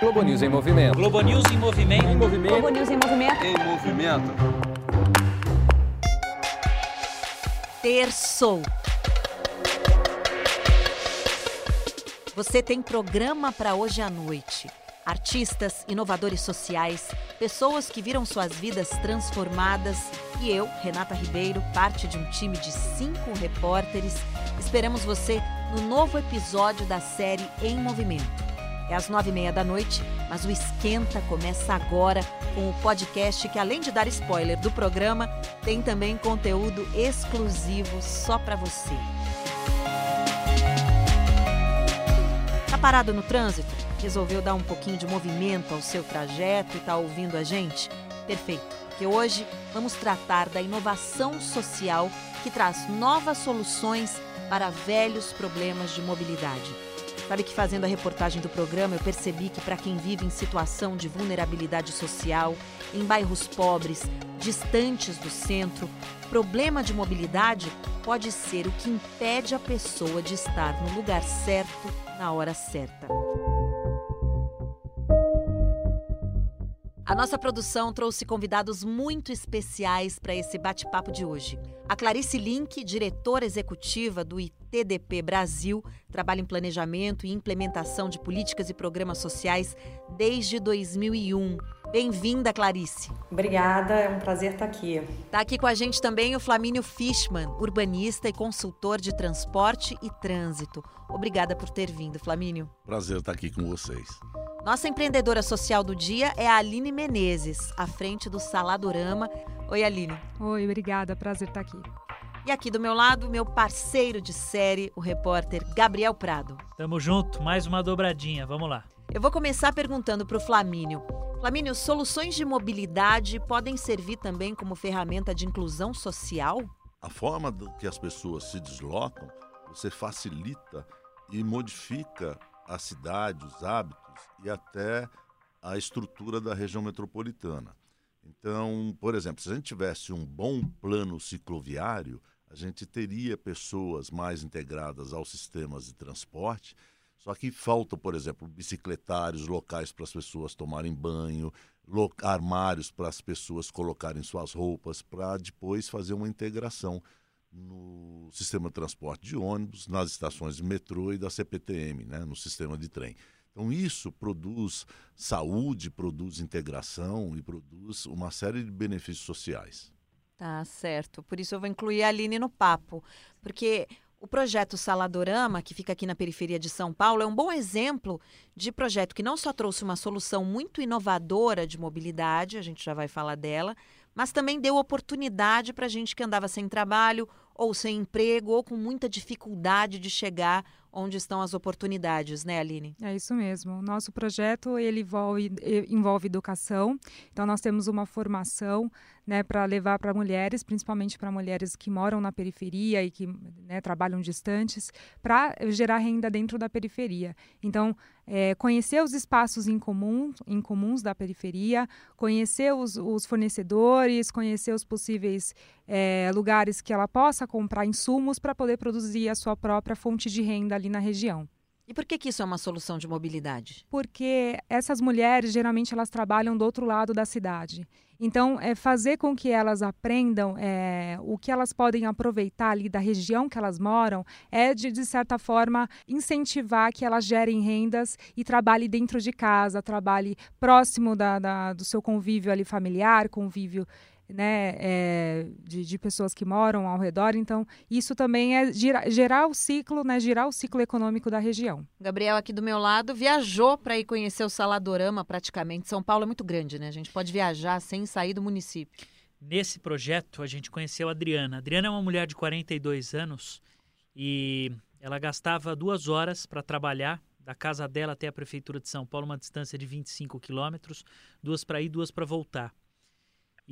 Globo News em movimento. Globo News em movimento. Em movimento. Globo News em movimento. Em movimento. Terçou. Você tem programa para hoje à noite. Artistas, inovadores sociais, pessoas que viram suas vidas transformadas e eu, Renata Ribeiro, parte de um time de cinco repórteres, esperamos você no novo episódio da série Em Movimento. É às nove e meia da noite, mas o Esquenta começa agora com o podcast que, além de dar spoiler do programa, tem também conteúdo exclusivo só para você. Tá parado no trânsito? Resolveu dar um pouquinho de movimento ao seu trajeto e tá ouvindo a gente? Perfeito, porque hoje vamos tratar da inovação social que traz novas soluções para velhos problemas de mobilidade. Sabe que fazendo a reportagem do programa eu percebi que para quem vive em situação de vulnerabilidade social, em bairros pobres, distantes do centro, problema de mobilidade pode ser o que impede a pessoa de estar no lugar certo na hora certa. A nossa produção trouxe convidados muito especiais para esse bate-papo de hoje. A Clarice Link, diretora executiva do ITDP Brasil, trabalha em planejamento e implementação de políticas e programas sociais desde 2001. Bem-vinda, Clarice. Obrigada, é um prazer estar aqui. Está aqui com a gente também o Flamínio Fishman, urbanista e consultor de transporte e trânsito. Obrigada por ter vindo, Flamínio. Prazer estar aqui com vocês. Nossa empreendedora social do dia é a Aline Menezes, à frente do Saladorama. Oi, Aline. Oi, obrigada. Prazer estar aqui. E aqui do meu lado, meu parceiro de série, o repórter Gabriel Prado. Tamo junto, mais uma dobradinha. Vamos lá. Eu vou começar perguntando para o Flamínio. Flamínio, soluções de mobilidade podem servir também como ferramenta de inclusão social? A forma que as pessoas se deslocam, você facilita e modifica a cidade, os hábitos e até a estrutura da região metropolitana. Então, por exemplo, se a gente tivesse um bom plano cicloviário, a gente teria pessoas mais integradas aos sistemas de transporte. Só que falta, por exemplo, bicicletários, locais para as pessoas tomarem banho, armários para as pessoas colocarem suas roupas, para depois fazer uma integração no sistema de transporte de ônibus, nas estações de metrô e da CPTM, né, no sistema de trem. Então, isso produz saúde, produz integração e produz uma série de benefícios sociais. Tá certo. Por isso eu vou incluir a Aline no papo. Porque o projeto Saladorama, que fica aqui na periferia de São Paulo, é um bom exemplo de projeto que não só trouxe uma solução muito inovadora de mobilidade, a gente já vai falar dela, mas também deu oportunidade para gente que andava sem trabalho ou sem emprego ou com muita dificuldade de chegar onde estão as oportunidades, né, Aline? É isso mesmo. Nosso projeto ele envolve, envolve educação. Então nós temos uma formação, né, para levar para mulheres, principalmente para mulheres que moram na periferia e que né, trabalham distantes, para gerar renda dentro da periferia. Então é, conhecer os espaços em comuns da periferia, conhecer os, os fornecedores, conhecer os possíveis é, lugares que ela possa comprar insumos para poder produzir a sua própria fonte de renda ali na região. E por que, que isso é uma solução de mobilidade? Porque essas mulheres, geralmente, elas trabalham do outro lado da cidade. Então, é fazer com que elas aprendam é, o que elas podem aproveitar ali da região que elas moram é, de, de certa forma, incentivar que elas gerem rendas e trabalhem dentro de casa, trabalhe próximo da, da, do seu convívio ali familiar, convívio né, é, de, de, pessoas que moram ao redor. Então, isso também é gerar o ciclo, né, girar o ciclo econômico da região. Gabriel, aqui do meu lado, viajou para ir conhecer o Saladorama praticamente. São Paulo é muito grande, né? A gente pode viajar sem sair do município. Nesse projeto, a gente conheceu a Adriana. A Adriana é uma mulher de 42 anos e ela gastava duas horas para trabalhar da casa dela até a prefeitura de São Paulo, uma distância de 25 quilômetros, duas para ir, duas para voltar.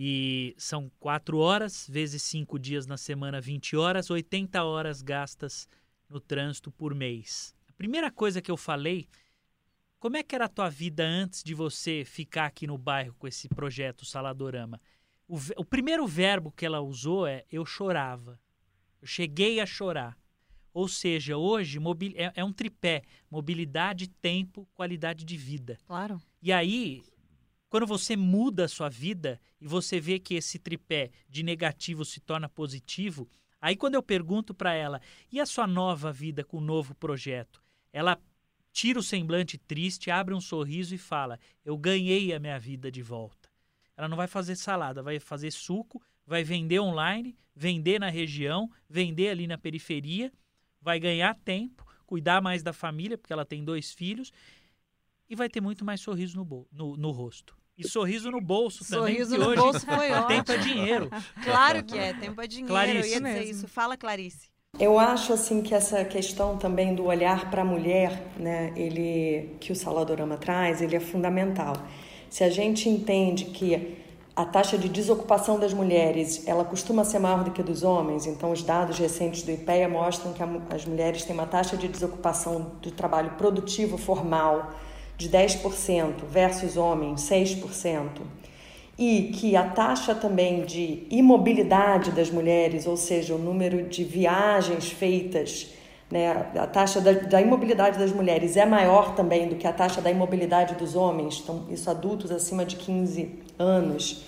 E são quatro horas, vezes cinco dias na semana, 20 horas, 80 horas gastas no trânsito por mês. A primeira coisa que eu falei, como é que era a tua vida antes de você ficar aqui no bairro com esse projeto Saladorama? O, o primeiro verbo que ela usou é eu chorava. Eu cheguei a chorar. Ou seja, hoje é, é um tripé: mobilidade, tempo, qualidade de vida. Claro. E aí, quando você muda a sua vida e você vê que esse tripé de negativo se torna positivo, aí quando eu pergunto para ela, e a sua nova vida com o novo projeto? Ela tira o semblante triste, abre um sorriso e fala: Eu ganhei a minha vida de volta. Ela não vai fazer salada, vai fazer suco, vai vender online, vender na região, vender ali na periferia, vai ganhar tempo, cuidar mais da família, porque ela tem dois filhos, e vai ter muito mais sorriso no, no, no rosto. E sorriso no bolso também. Sorriso no hoje bolso foi ótimo. Tempo é dinheiro. Claro que é, tempo é dinheiro. Clarice. Eu ia dizer isso. Fala, Clarice. Eu acho assim que essa questão também do olhar para a mulher, né, ele que o Saladorama traz, ele é fundamental. Se a gente entende que a taxa de desocupação das mulheres, ela costuma ser maior do que dos homens, então os dados recentes do IPEA mostram que as mulheres têm uma taxa de desocupação do trabalho produtivo formal de 10% versus homens 6%, e que a taxa também de imobilidade das mulheres, ou seja, o número de viagens feitas, né, a taxa da, da imobilidade das mulheres é maior também do que a taxa da imobilidade dos homens, então, isso adultos acima de 15 anos.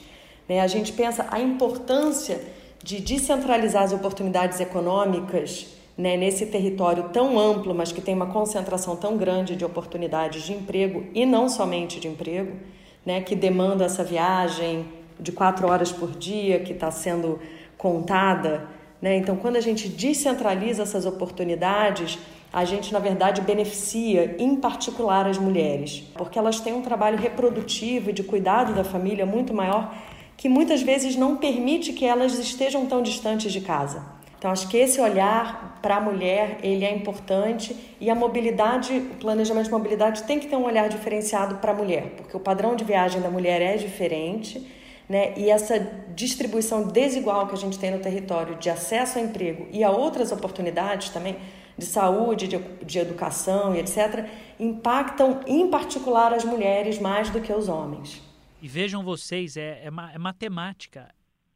Né, a gente pensa a importância de descentralizar as oportunidades econômicas né, nesse território tão amplo, mas que tem uma concentração tão grande de oportunidades de emprego e não somente de emprego, né, que demanda essa viagem de quatro horas por dia que está sendo contada. Né? Então, quando a gente descentraliza essas oportunidades, a gente, na verdade, beneficia, em particular, as mulheres, porque elas têm um trabalho reprodutivo e de cuidado da família muito maior que muitas vezes não permite que elas estejam tão distantes de casa. Então, acho que esse olhar para a mulher, ele é importante e a mobilidade, o planejamento de mobilidade tem que ter um olhar diferenciado para a mulher, porque o padrão de viagem da mulher é diferente, né? E essa distribuição desigual que a gente tem no território de acesso ao emprego e a outras oportunidades também, de saúde, de, de educação e etc., impactam em particular as mulheres mais do que os homens. E vejam vocês, é, é, é matemática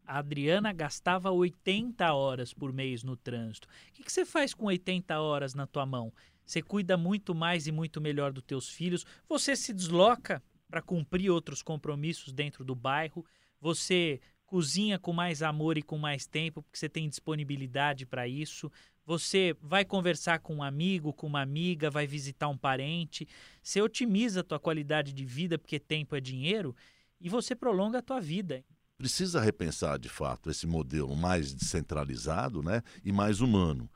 a Adriana gastava 80 horas por mês no trânsito. O que, que você faz com 80 horas na tua mão? Você cuida muito mais e muito melhor dos teus filhos. Você se desloca para cumprir outros compromissos dentro do bairro. Você cozinha com mais amor e com mais tempo, porque você tem disponibilidade para isso. Você vai conversar com um amigo, com uma amiga, vai visitar um parente. Você otimiza a tua qualidade de vida, porque tempo é dinheiro, e você prolonga a tua vida precisa repensar de fato esse modelo mais descentralizado né, e mais humano.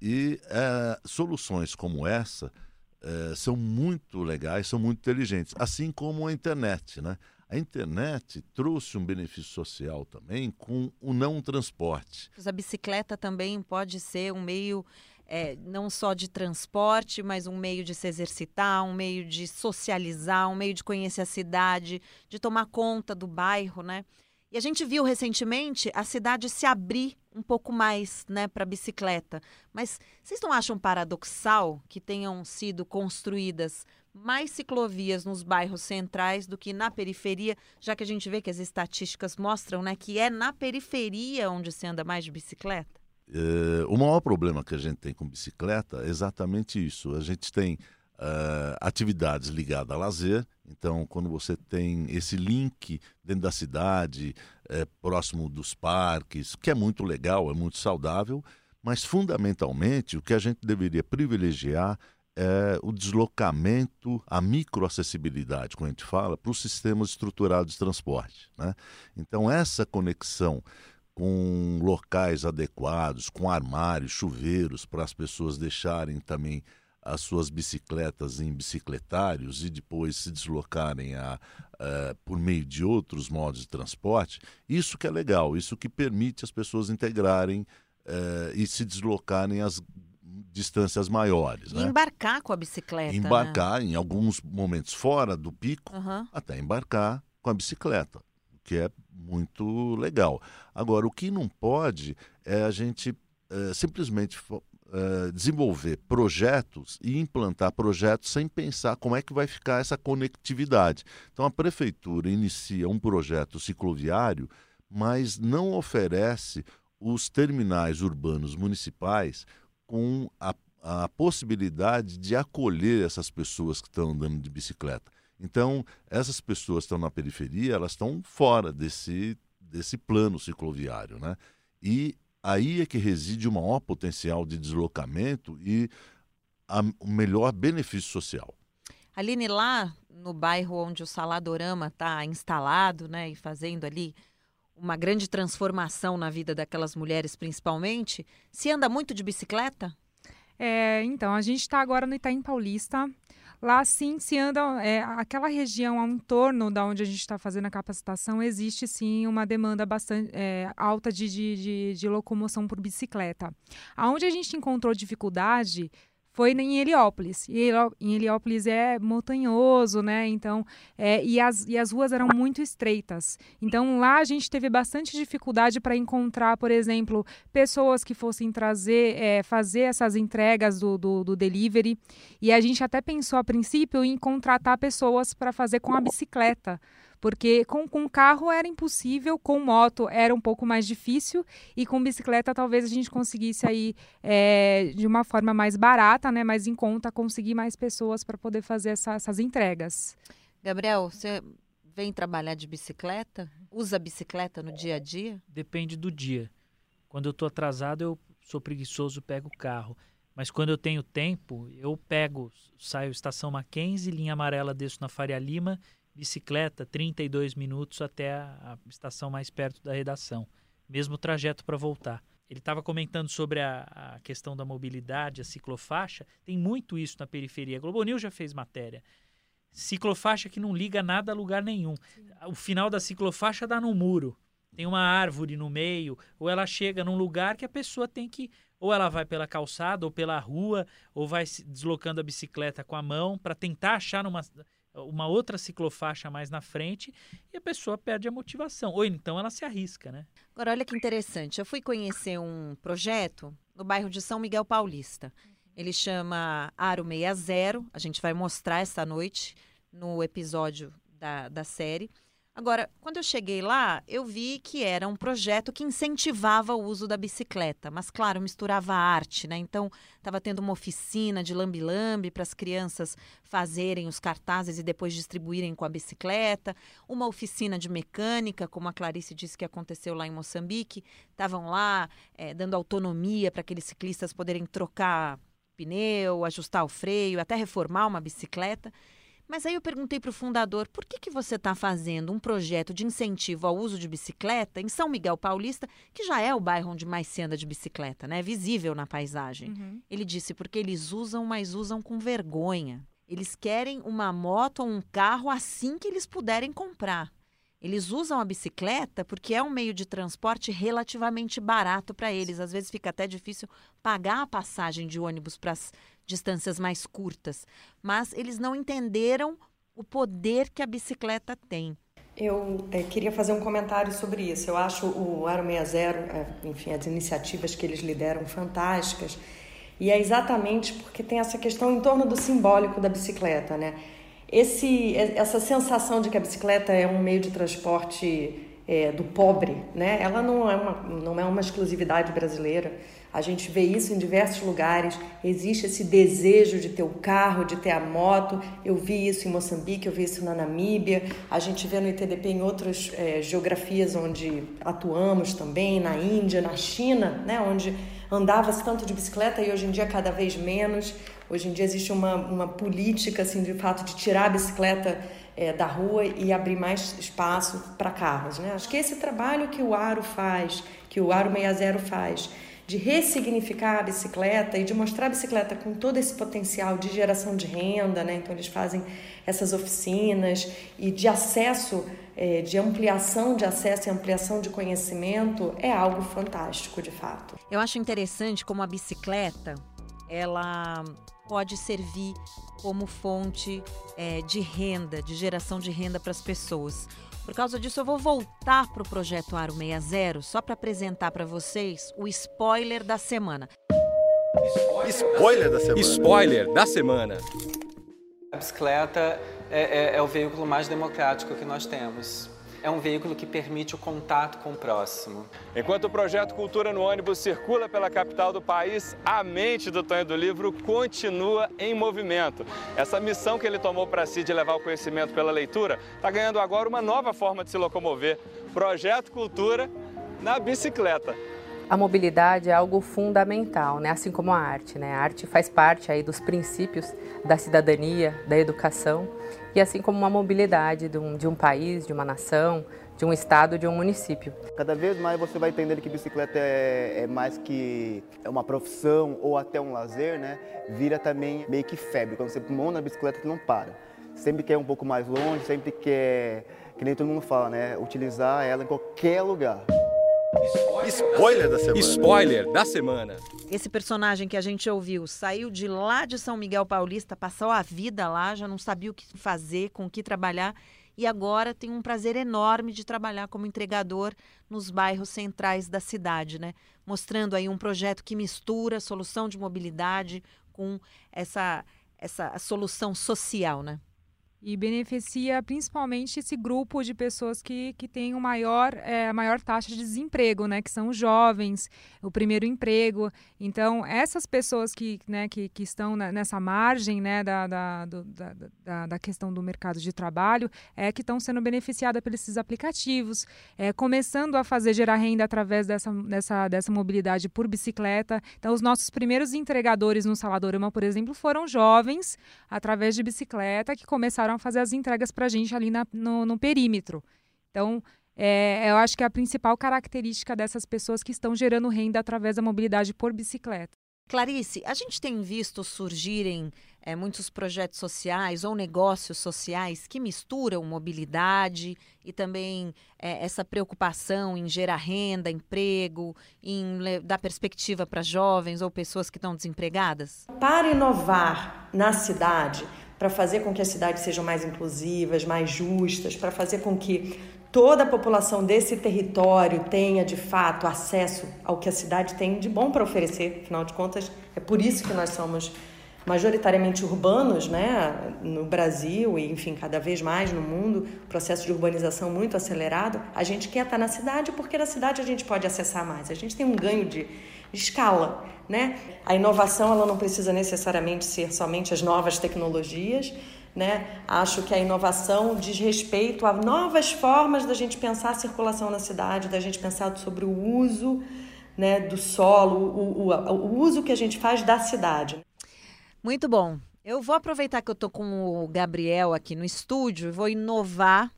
E é, soluções como essa é, são muito legais, são muito inteligentes, assim como a internet. Né? A internet trouxe um benefício social também com o não transporte. A bicicleta também pode ser um meio é, não só de transporte, mas um meio de se exercitar, um meio de socializar, um meio de conhecer a cidade, de tomar conta do bairro, né? E a gente viu recentemente a cidade se abrir um pouco mais né, para bicicleta. Mas vocês não acham paradoxal que tenham sido construídas mais ciclovias nos bairros centrais do que na periferia, já que a gente vê que as estatísticas mostram né, que é na periferia onde se anda mais de bicicleta? É, o maior problema que a gente tem com bicicleta é exatamente isso. A gente tem uh, atividades ligadas a lazer. Então, quando você tem esse link dentro da cidade, é, próximo dos parques, que é muito legal, é muito saudável, mas fundamentalmente o que a gente deveria privilegiar é o deslocamento, a microacessibilidade, como a gente fala, para os sistemas estruturados de transporte. Né? Então, essa conexão com locais adequados, com armários, chuveiros, para as pessoas deixarem também as suas bicicletas em bicicletários e depois se deslocarem a, a, por meio de outros modos de transporte, isso que é legal, isso que permite as pessoas integrarem uh, e se deslocarem as distâncias maiores. E né? embarcar com a bicicleta. Embarcar né? em alguns momentos fora do pico, uhum. até embarcar com a bicicleta, o que é muito legal. Agora, o que não pode é a gente é, simplesmente uh, desenvolver projetos e implantar projetos sem pensar como é que vai ficar essa conectividade. Então a prefeitura inicia um projeto cicloviário, mas não oferece os terminais urbanos municipais com a, a possibilidade de acolher essas pessoas que estão andando de bicicleta. Então, essas pessoas estão na periferia, elas estão fora desse, desse plano cicloviário, né? E aí é que reside o maior potencial de deslocamento e a, o melhor benefício social. Aline, lá no bairro onde o Saladorama está instalado, né, e fazendo ali uma grande transformação na vida daquelas mulheres, principalmente, se anda muito de bicicleta? É, então, a gente está agora no Itaim Paulista. Lá sim se anda, é, aquela região ao entorno da onde a gente está fazendo a capacitação, existe sim uma demanda bastante é, alta de, de, de, de locomoção por bicicleta. Aonde a gente encontrou dificuldade foi em Heliópolis. E em Heliópolis é montanhoso, né? Então, é, e, as, e as ruas eram muito estreitas. Então, lá a gente teve bastante dificuldade para encontrar, por exemplo, pessoas que fossem trazer, é, fazer essas entregas do, do, do, delivery. E a gente até pensou a princípio em contratar pessoas para fazer com a bicicleta porque com, com carro era impossível, com moto era um pouco mais difícil e com bicicleta talvez a gente conseguisse aí é, de uma forma mais barata, né, mais em conta, conseguir mais pessoas para poder fazer essa, essas entregas. Gabriel, você vem trabalhar de bicicleta? Usa bicicleta no dia a dia? Depende do dia. Quando eu estou atrasado, eu sou preguiçoso, pego o carro. Mas quando eu tenho tempo, eu pego, saio estação Mackenzie, linha amarela, desço na Faria Lima bicicleta 32 minutos até a, a estação mais perto da redação, mesmo trajeto para voltar. Ele estava comentando sobre a, a, questão da mobilidade, a ciclofaixa. Tem muito isso na periferia. A Globo News já fez matéria. Ciclofaixa que não liga nada a lugar nenhum. Sim. O final da ciclofaixa dá no muro. Tem uma árvore no meio, ou ela chega num lugar que a pessoa tem que. Ou ela vai pela calçada, ou pela rua, ou vai deslocando a bicicleta com a mão para tentar achar numa uma outra ciclofaixa mais na frente e a pessoa perde a motivação. Ou então ela se arrisca, né? Agora, olha que interessante. Eu fui conhecer um projeto no bairro de São Miguel Paulista. Ele chama Aro 60. A gente vai mostrar essa noite no episódio da, da série. Agora, quando eu cheguei lá, eu vi que era um projeto que incentivava o uso da bicicleta, mas claro, misturava arte, né? Então, estava tendo uma oficina de lambi-lambi para as crianças fazerem os cartazes e depois distribuírem com a bicicleta, uma oficina de mecânica, como a Clarice disse que aconteceu lá em Moçambique, estavam lá é, dando autonomia para aqueles ciclistas poderem trocar pneu, ajustar o freio, até reformar uma bicicleta. Mas aí eu perguntei para o fundador, por que, que você está fazendo um projeto de incentivo ao uso de bicicleta em São Miguel Paulista, que já é o bairro onde mais se anda de bicicleta, né? Visível na paisagem. Uhum. Ele disse, porque eles usam, mas usam com vergonha. Eles querem uma moto ou um carro assim que eles puderem comprar. Eles usam a bicicleta porque é um meio de transporte relativamente barato para eles. Às vezes fica até difícil pagar a passagem de ônibus para as distâncias mais curtas, mas eles não entenderam o poder que a bicicleta tem. Eu é, queria fazer um comentário sobre isso. Eu acho o Aro 60, é, enfim, as iniciativas que eles lideram fantásticas. E é exatamente porque tem essa questão em torno do simbólico da bicicleta, né? Esse, essa sensação de que a bicicleta é um meio de transporte é, do pobre, né? Ela não é, uma, não é uma exclusividade brasileira. A gente vê isso em diversos lugares. Existe esse desejo de ter o carro, de ter a moto. Eu vi isso em Moçambique, eu vi isso na Namíbia. A gente vê no ITDP em outras é, geografias onde atuamos também, na Índia, na China, né? Onde andava-se tanto de bicicleta e hoje em dia cada vez menos. Hoje em dia existe uma, uma política, assim, de fato, de tirar a bicicleta é, da rua e abrir mais espaço para carros. Né? Acho que esse trabalho que o Aro faz, que o Aro 60 faz, de ressignificar a bicicleta e de mostrar a bicicleta com todo esse potencial de geração de renda, né? Então eles fazem essas oficinas e de acesso, é, de ampliação de acesso e ampliação de conhecimento é algo fantástico, de fato. Eu acho interessante como a bicicleta ela pode servir como fonte é, de renda, de geração de renda para as pessoas. Por causa disso, eu vou voltar para o projeto Aro 60 só para apresentar para vocês o spoiler da semana. Spoiler da semana. Spoiler da semana. A bicicleta é, é, é o veículo mais democrático que nós temos. É um veículo que permite o contato com o próximo. Enquanto o projeto Cultura no Ônibus circula pela capital do país, a mente do Tonho do Livro continua em movimento. Essa missão que ele tomou para si de levar o conhecimento pela leitura está ganhando agora uma nova forma de se locomover. Projeto Cultura na bicicleta. A mobilidade é algo fundamental, né? assim como a arte. Né? A arte faz parte aí dos princípios da cidadania, da educação, e assim como uma mobilidade de um, de um país, de uma nação, de um estado, de um município. Cada vez mais você vai entender que bicicleta é, é mais que é uma profissão ou até um lazer, né? Vira também meio que febre. Quando você monta a bicicleta, você não para. Sempre quer um pouco mais longe, sempre quer, que nem todo mundo fala, né? Utilizar ela em qualquer lugar. Spoiler da semana. Spoiler da semana. Esse personagem que a gente ouviu saiu de lá de São Miguel Paulista, passou a vida lá, já não sabia o que fazer, com o que trabalhar e agora tem um prazer enorme de trabalhar como entregador nos bairros centrais da cidade, né? Mostrando aí um projeto que mistura solução de mobilidade com essa essa solução social, né? E beneficia principalmente esse grupo de pessoas que, que tem maior, é, a maior taxa de desemprego, né? Que são os jovens, o primeiro emprego. Então, essas pessoas que, né, que, que estão nessa margem né, da, da, do, da, da, da, questão do mercado de trabalho é que estão sendo beneficiadas por esses aplicativos, é, começando a fazer gerar renda através dessa, dessa, dessa mobilidade por bicicleta. Então, os nossos primeiros entregadores no Saladorama, por exemplo, foram jovens, através de bicicleta, que começaram começaram a fazer as entregas para a gente ali na, no, no perímetro. Então, é, eu acho que é a principal característica dessas pessoas que estão gerando renda através da mobilidade por bicicleta. Clarice, a gente tem visto surgirem é, muitos projetos sociais ou negócios sociais que misturam mobilidade e também é, essa preocupação em gerar renda, emprego, em dar perspectiva para jovens ou pessoas que estão desempregadas? Para inovar na cidade, para fazer com que as cidades sejam mais inclusivas, mais justas, para fazer com que toda a população desse território tenha de fato acesso ao que a cidade tem de bom para oferecer. Afinal de contas, é por isso que nós somos majoritariamente urbanos, né, no Brasil e enfim cada vez mais no mundo, processo de urbanização muito acelerado. A gente quer estar na cidade porque na cidade a gente pode acessar mais. A gente tem um ganho de escala, né? A inovação ela não precisa necessariamente ser somente as novas tecnologias, né? Acho que a inovação diz respeito a novas formas da gente pensar a circulação na cidade, da gente pensar sobre o uso, né, do solo, o, o, o uso que a gente faz da cidade. Muito bom. Eu vou aproveitar que eu tô com o Gabriel aqui no estúdio e vou inovar.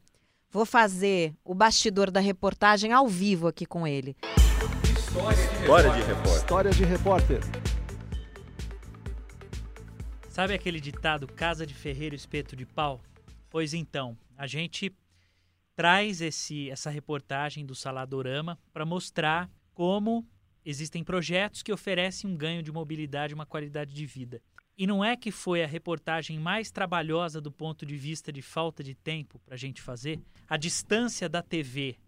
Vou fazer o bastidor da reportagem ao vivo aqui com ele. História de repórter. História de repórter. Sabe aquele ditado casa de ferreiro espeto de pau? Pois então, a gente traz esse, essa reportagem do Saladorama para mostrar como existem projetos que oferecem um ganho de mobilidade, uma qualidade de vida. E não é que foi a reportagem mais trabalhosa do ponto de vista de falta de tempo para a gente fazer. A distância da TV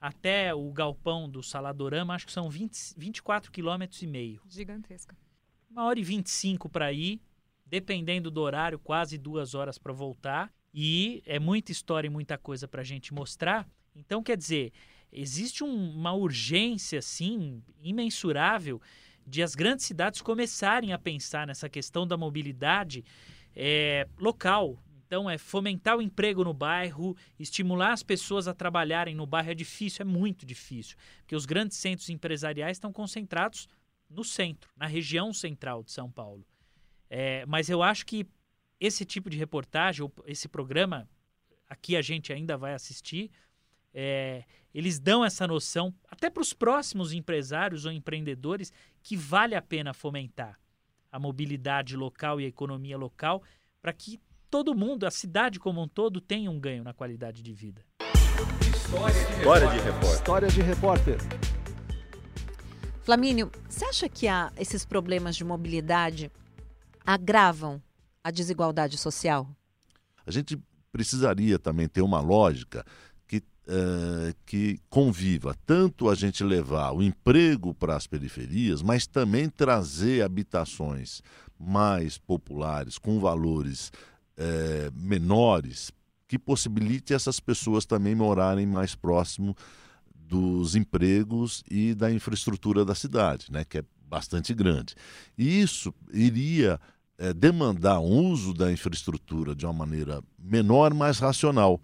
até o galpão do Saladorama, acho que são 20, 24 km e meio. Gigantesca. Uma hora e 25 para ir, dependendo do horário, quase duas horas para voltar. E é muita história e muita coisa para a gente mostrar. Então, quer dizer, existe um, uma urgência, assim, imensurável de as grandes cidades começarem a pensar nessa questão da mobilidade é, local, então, é fomentar o emprego no bairro, estimular as pessoas a trabalharem no bairro é difícil, é muito difícil, porque os grandes centros empresariais estão concentrados no centro, na região central de São Paulo. É, mas eu acho que esse tipo de reportagem, esse programa, aqui a gente ainda vai assistir, é, eles dão essa noção, até para os próximos empresários ou empreendedores, que vale a pena fomentar a mobilidade local e a economia local para que todo mundo, a cidade como um todo, tem um ganho na qualidade de vida. História de repórter. História de repórter. Flamínio, você acha que há esses problemas de mobilidade agravam a desigualdade social? A gente precisaria também ter uma lógica que, uh, que conviva tanto a gente levar o emprego para as periferias, mas também trazer habitações mais populares, com valores é, menores que possibilite essas pessoas também morarem mais próximo dos empregos e da infraestrutura da cidade, né, que é bastante grande. E isso iria é, demandar um uso da infraestrutura de uma maneira menor, mais racional,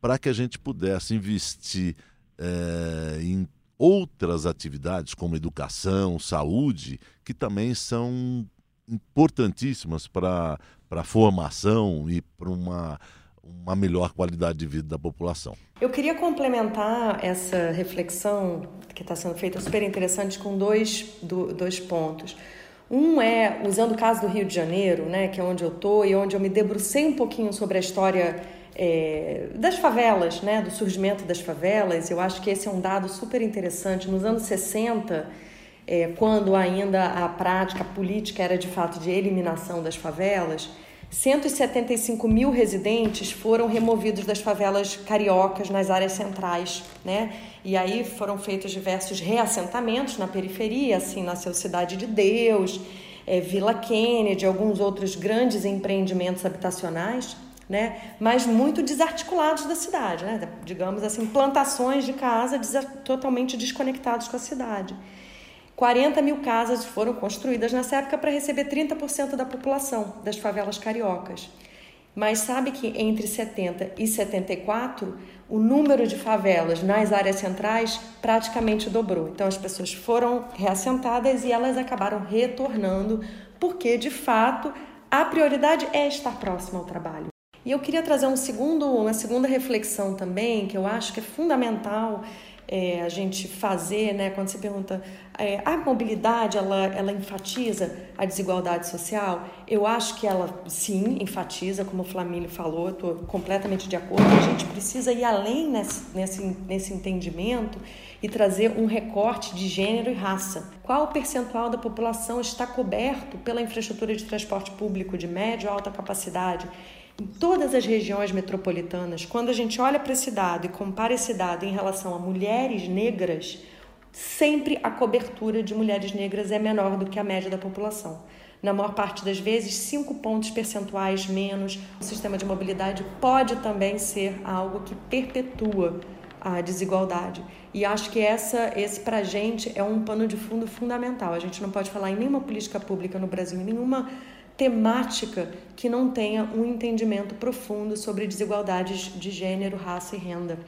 para que a gente pudesse investir é, em outras atividades como educação, saúde, que também são importantíssimas para a formação e para uma, uma melhor qualidade de vida da população. Eu queria complementar essa reflexão que está sendo feita super interessante com dois, do, dois pontos. Um é, usando o caso do Rio de Janeiro, né, que é onde eu estou e onde eu me debrucei um pouquinho sobre a história é, das favelas, né, do surgimento das favelas. Eu acho que esse é um dado super interessante. Nos anos 60, é, quando ainda a prática política era de fato de eliminação das favelas, 175 mil residentes foram removidos das favelas cariocas nas áreas centrais, né? E aí foram feitos diversos reassentamentos na periferia, assim nasceu Cidade de Deus, é, Vila Kennedy, alguns outros grandes empreendimentos habitacionais, né? Mas muito desarticulados da cidade, né? Digamos assim, plantações de casa totalmente desconectados com a cidade. 40 mil casas foram construídas nessa época para receber 30% da população das favelas cariocas. Mas sabe que entre 70 e 74, o número de favelas nas áreas centrais praticamente dobrou. Então as pessoas foram reassentadas e elas acabaram retornando, porque de fato a prioridade é estar próximo ao trabalho. E eu queria trazer um segundo, uma segunda reflexão também, que eu acho que é fundamental é, a gente fazer, né? Quando você pergunta, é, a mobilidade ela, ela enfatiza a desigualdade social? Eu acho que ela sim enfatiza, como o Flamílio falou, estou completamente de acordo. A gente precisa ir além nesse, nesse, nesse entendimento e trazer um recorte de gênero e raça. Qual percentual da população está coberto pela infraestrutura de transporte público de média ou alta capacidade? Em todas as regiões metropolitanas, quando a gente olha para esse dado e compara esse dado em relação a mulheres negras, sempre a cobertura de mulheres negras é menor do que a média da população. Na maior parte das vezes, cinco pontos percentuais menos. O sistema de mobilidade pode também ser algo que perpetua a desigualdade. E acho que essa, esse para a gente é um pano de fundo fundamental. A gente não pode falar em nenhuma política pública no Brasil, em nenhuma temática que não tenha um entendimento profundo sobre desigualdades de gênero, raça e renda.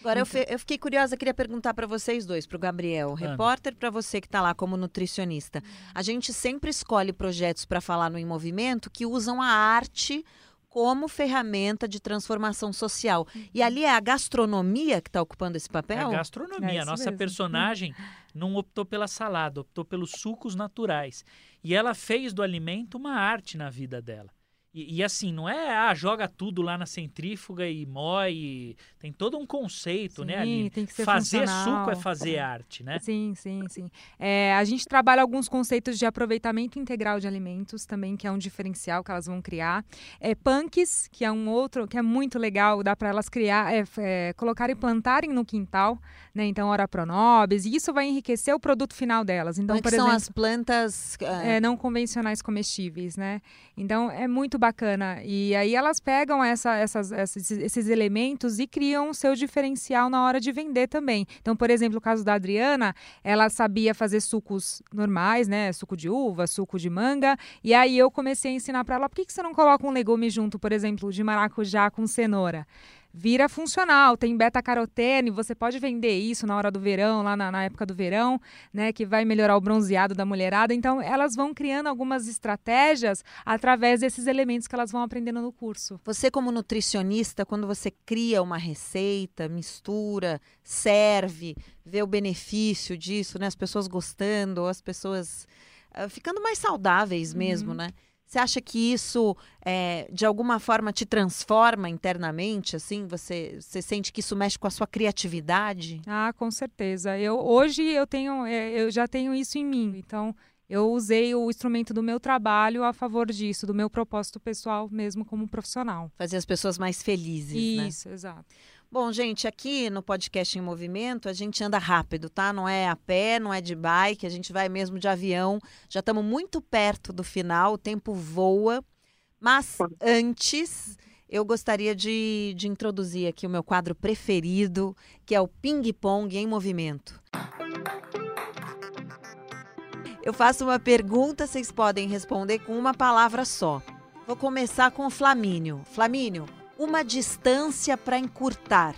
Agora, eu, eu fiquei curiosa, queria perguntar para vocês dois, para o Gabriel, repórter, para você que está lá como nutricionista. A gente sempre escolhe projetos para falar no Em Movimento que usam a arte como ferramenta de transformação social. E ali é a gastronomia que está ocupando esse papel? É a gastronomia. É a nossa mesmo. personagem não optou pela salada, optou pelos sucos naturais. E ela fez do alimento uma arte na vida dela. E, e, assim, não é, ah, joga tudo lá na centrífuga e moe. Tem todo um conceito, né, sim, né, ali. Tem que ser fazer funcional. suco é fazer arte, né? Sim, sim, sim. É, a gente trabalha alguns conceitos de aproveitamento integral de alimentos também, que é um diferencial que elas vão criar. É, punks, que é um outro, que é muito legal, dá para elas criar, é, é, colocarem e plantarem no quintal, né? Então, ora pronobis, e isso vai enriquecer o produto final delas. Então, por exemplo, são as plantas é, não convencionais comestíveis, né? Então, é muito bacana. E aí elas pegam essa, essas, esses, esses elementos e criam o seu diferencial na hora de vender também. Então, por exemplo, o caso da Adriana, ela sabia fazer sucos normais, né? Suco de uva, suco de manga. E aí eu comecei a ensinar para ela, por que, que você não coloca um legume junto, por exemplo, de maracujá com cenoura? Vira funcional, tem beta-carotene, você pode vender isso na hora do verão, lá na, na, época do verão, né, que vai melhorar o bronzeado da mulherada. Então, elas vão criando algumas estratégias através desses elementos que elas vão aprendendo no curso. Você, como nutricionista, quando você cria uma receita, mistura, serve, vê o benefício disso, né, as pessoas gostando, as pessoas uh, ficando mais saudáveis mesmo, uhum. né? Você acha que isso, é, de alguma forma, te transforma internamente? Assim, você, você sente que isso mexe com a sua criatividade? Ah, com certeza. Eu hoje eu tenho, é, eu já tenho isso em mim. Então, eu usei o instrumento do meu trabalho a favor disso, do meu propósito pessoal mesmo como profissional. Fazer as pessoas mais felizes, isso, né? Isso, exato. Bom, gente, aqui no podcast em movimento a gente anda rápido, tá? Não é a pé, não é de bike, a gente vai mesmo de avião. Já estamos muito perto do final, o tempo voa. Mas antes, eu gostaria de, de introduzir aqui o meu quadro preferido, que é o Ping Pong em Movimento. Eu faço uma pergunta, vocês podem responder com uma palavra só. Vou começar com o Flamínio. Flamínio, uma distância para encurtar.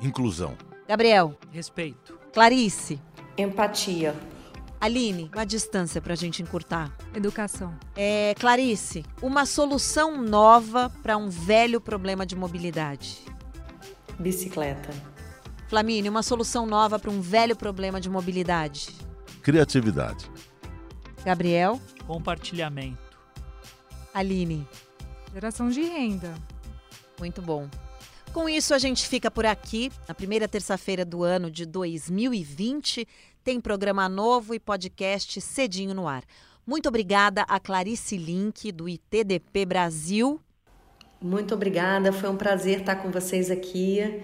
Inclusão. Gabriel. Respeito. Clarice. Empatia. Aline, uma distância para a gente encurtar. Educação. É, Clarice, uma solução nova para um velho problema de mobilidade. Bicicleta. Flamínio, uma solução nova para um velho problema de mobilidade. Criatividade. Gabriel. Compartilhamento. Aline. Geração de renda. Muito bom. Com isso, a gente fica por aqui. Na primeira terça-feira do ano de 2020, tem programa novo e podcast cedinho no ar. Muito obrigada a Clarice Link, do ITDP Brasil. Muito obrigada, foi um prazer estar com vocês aqui.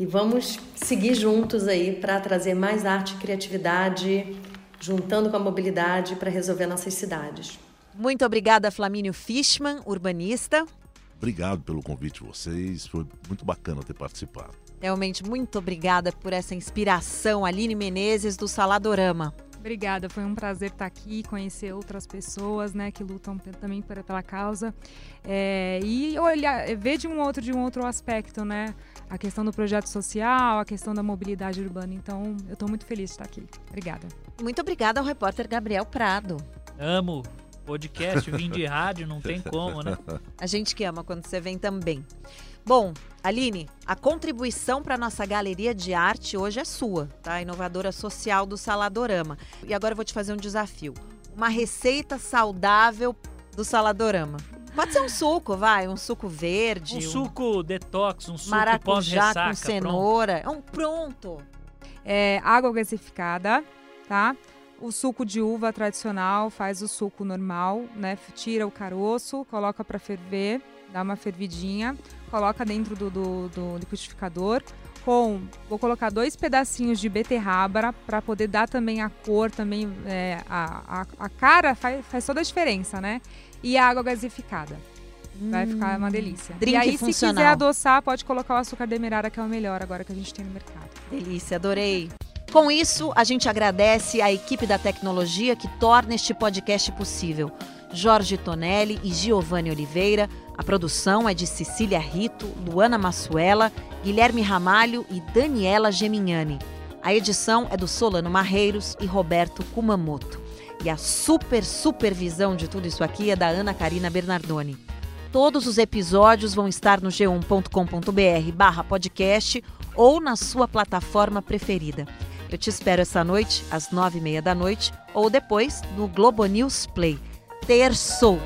E vamos seguir juntos aí para trazer mais arte e criatividade, juntando com a mobilidade para resolver nossas cidades. Muito obrigada, Flamínio Fishman, urbanista. Obrigado pelo convite de vocês, foi muito bacana ter participado. Realmente, muito obrigada por essa inspiração, Aline Menezes, do Saladorama. Obrigada, foi um prazer estar aqui, conhecer outras pessoas, né, que lutam também pela causa é, e olhar, ver de um outro de um outro aspecto, né, a questão do projeto social, a questão da mobilidade urbana. Então, eu estou muito feliz de estar aqui. Obrigada. Muito obrigada ao repórter Gabriel Prado. Amo podcast, vim de rádio, não tem como, né? A gente que ama quando você vem também. Bom, Aline, a contribuição para nossa galeria de arte hoje é sua, tá? Inovadora social do Saladorama. E agora eu vou te fazer um desafio. Uma receita saudável do Saladorama. Pode ser um suco, vai, um suco verde. Um, um... suco detox, um suco maracujá com cenoura. Pronto. É um pronto. É, água gasificada, tá? O suco de uva tradicional faz o suco normal, né? Tira o caroço, coloca para ferver, dá uma fervidinha, coloca dentro do, do, do liquidificador. Com, vou colocar dois pedacinhos de beterraba para poder dar também a cor, também é, a, a, a, cara faz, faz toda a diferença, né? E a água gasificada. Vai ficar uma delícia. Drink e aí, funcional. se quiser adoçar, pode colocar o açúcar demerara, que é o melhor agora que a gente tem no mercado. Delícia, adorei. Com isso, a gente agradece à equipe da tecnologia que torna este podcast possível. Jorge Tonelli e Giovanni Oliveira. A produção é de Cecília Rito, Luana Massuela, Guilherme Ramalho e Daniela Gemignani. A edição é do Solano Marreiros e Roberto Kumamoto. E a super supervisão de tudo isso aqui é da Ana Karina Bernardoni. Todos os episódios vão estar no g1.com.br barra podcast ou na sua plataforma preferida. Eu te espero essa noite, às nove e meia da noite, ou depois no Globo News Play. Terçou!